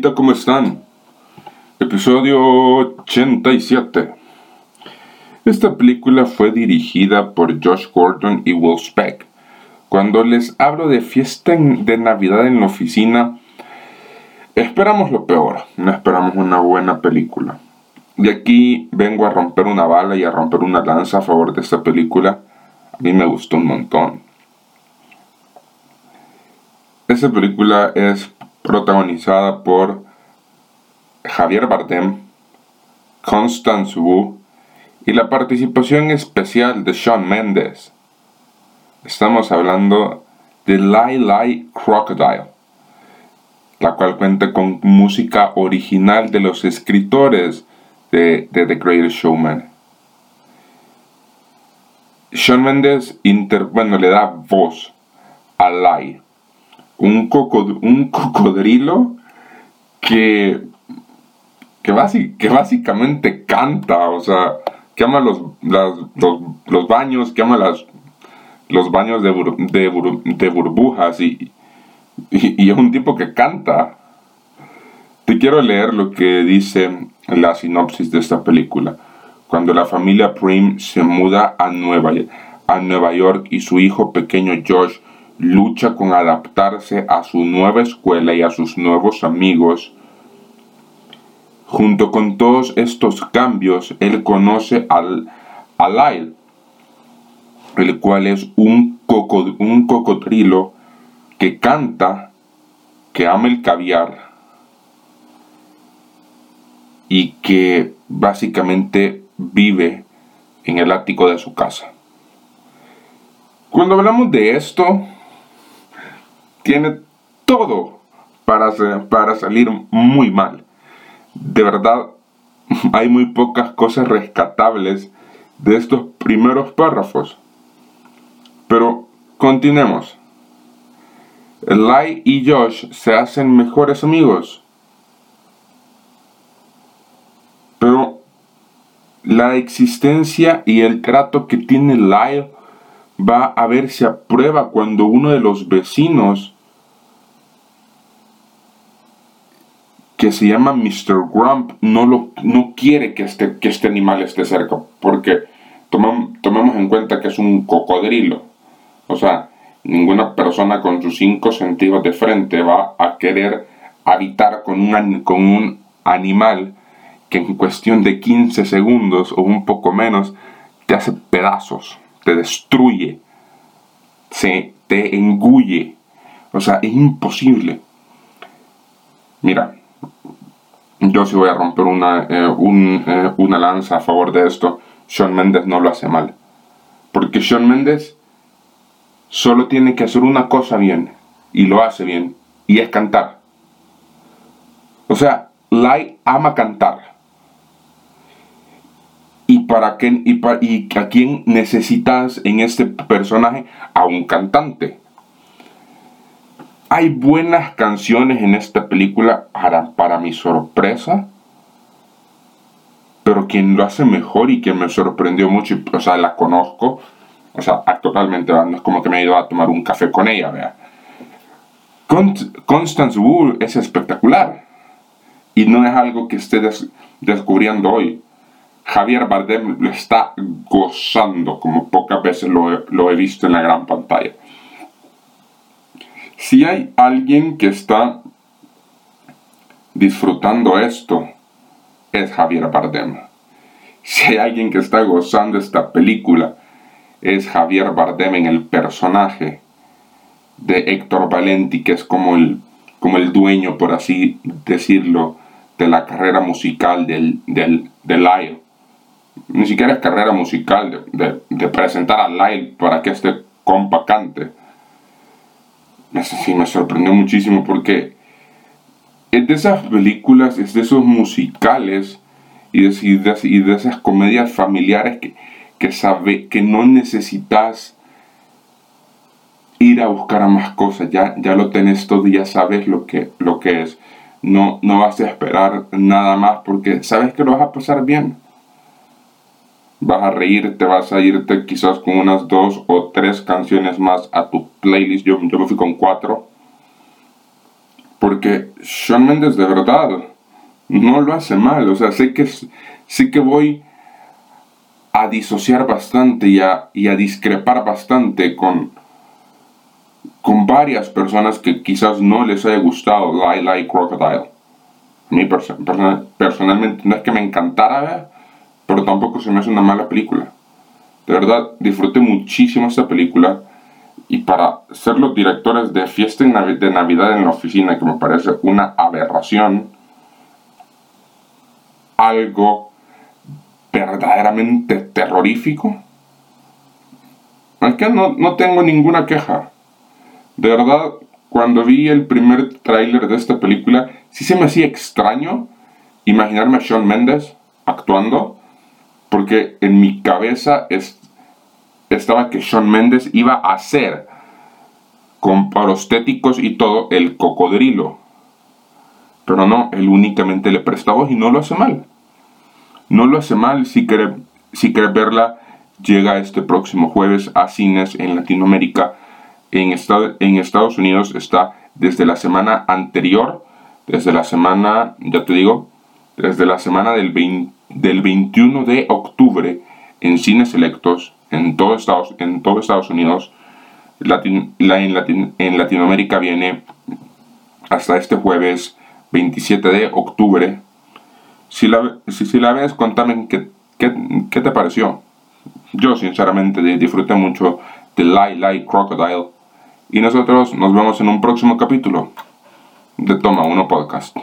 ¿cómo están? Episodio 87. Esta película fue dirigida por Josh Gordon y Will Speck. Cuando les hablo de fiesta de Navidad en la oficina, esperamos lo peor, no esperamos una buena película. De aquí vengo a romper una bala y a romper una lanza a favor de esta película. A mí me gustó un montón. Esta película es protagonizada por Javier Bardem, Constance Wu y la participación especial de Sean Mendes. Estamos hablando de Lai Lai Crocodile, la cual cuenta con música original de los escritores de, The Greatest Showman. Sean Mendes bueno, le da voz a Lai un, un cocodrilo que, que, básicamente canta, o sea, que ama los, los, baños, que ama las, los baños de, de, burbujas y, y, es un tipo que canta. Te quiero leer lo que dice la sinopsis de esta película. Cuando la familia Prim se muda a Nueva, a Nueva York y su hijo pequeño Josh lucha con adaptarse a su nueva escuela y a sus nuevos amigos. Junto con todos estos cambios, él conoce al, a Lyle, el cual es un, un cocodrilo que canta, que ama el caviar y que básicamente vive en el ático de su casa. Cuando hablamos de esto, tiene todo para, para salir muy mal. De verdad, hay muy pocas cosas rescatables de estos primeros párrafos. Pero continuemos. Lai y Josh se hacen mejores amigos. Pero la existencia y el trato que tiene Lai va a verse a prueba cuando uno de los vecinos que se llama Mr. Grump no, lo, no quiere que este, que este animal esté cerca, porque tomamos en cuenta que es un cocodrilo. O sea, ninguna persona con sus cinco sentidos de frente va a querer habitar con un, con un animal que en cuestión de 15 segundos o un poco menos te hace pedazos, te destruye, se te engulle. O sea, es imposible. Mira, yo sí voy a romper una, eh, eh, una lanza a favor de esto. Sean Mendes no lo hace mal. Porque Sean Mendes solo tiene que hacer una cosa bien. Y lo hace bien. Y es cantar. O sea, Lai ama cantar. ¿Y para qué? Y a quién necesitas en este personaje? A un cantante. Hay buenas canciones en esta película para, para mi sorpresa. Pero quien lo hace mejor y quien me sorprendió mucho, o sea, la conozco, o sea, totalmente, es como que me he ido a tomar un café con ella, vea. Constance Wu es espectacular y no es algo que esté descubriendo hoy. Javier Bardem lo está gozando como pocas veces lo he visto en la gran pantalla. Si hay alguien que está disfrutando esto, es Javier Bardem. Si hay alguien que está gozando esta película, es Javier Bardem en el personaje de Héctor Valenti, que es como el, como el dueño, por así decirlo, de la carrera musical del, del, Lyle. Ni siquiera es carrera musical de, de presentar a Lyle para que este compa cante me sorprendió muchísimo porque es de esas películas, es de esos musicales y de, y de, esas comedias familiares que, que, sabe, que no necesitas ir a buscar a más cosas, ya, ya lo tenés todo y ya sabes lo que, lo que es. No, no vas a esperar nada más porque sabes que lo vas a pasar bien vas a reírte, vas a irte quizás con unas dos o tres canciones más a tu playlist. Yo, yo me fui con cuatro. Porque Sean Mendes de verdad no lo hace mal. O sea, sé que, que voy a disociar bastante y a, y a discrepar bastante con, con varias personas que quizás no les haya gustado Lie Like Crocodile. A mí personalmente no es que me encantara pero tampoco se me hace una mala película. De verdad, disfruté muchísimo esta película y para ser los directores de Fiesta de Navidad en la oficina, que me parece una aberración, algo verdaderamente terrorífico, aunque no, no tengo ninguna queja. De verdad, cuando vi el primer tráiler de esta película, sí se me hacía extraño imaginarme a Sean Mendes actuando, porque en mi cabeza estaba que Sean Mendes iba a ser, con prostéticos y todo, el cocodrilo. Pero no, él únicamente le presta voz y no lo hace mal. No lo hace mal si quiere, si quiere verla. Llega este próximo jueves a cines en Latinoamérica. En, en Estados Unidos está desde la semana anterior, desde la semana, ya te digo, desde la semana del, del 21 de octubre en cines selectos en todo Estados, en todo Estados Unidos. Latin, en, en, Latinoamérica viene hasta este jueves 27 de octubre. Si la, si, la ves, contame qué, qué, te pareció. Yo sinceramente disfruté mucho de Lie Lie Crocodile. Y nosotros nos vemos en un próximo capítulo de Toma Uno Podcast.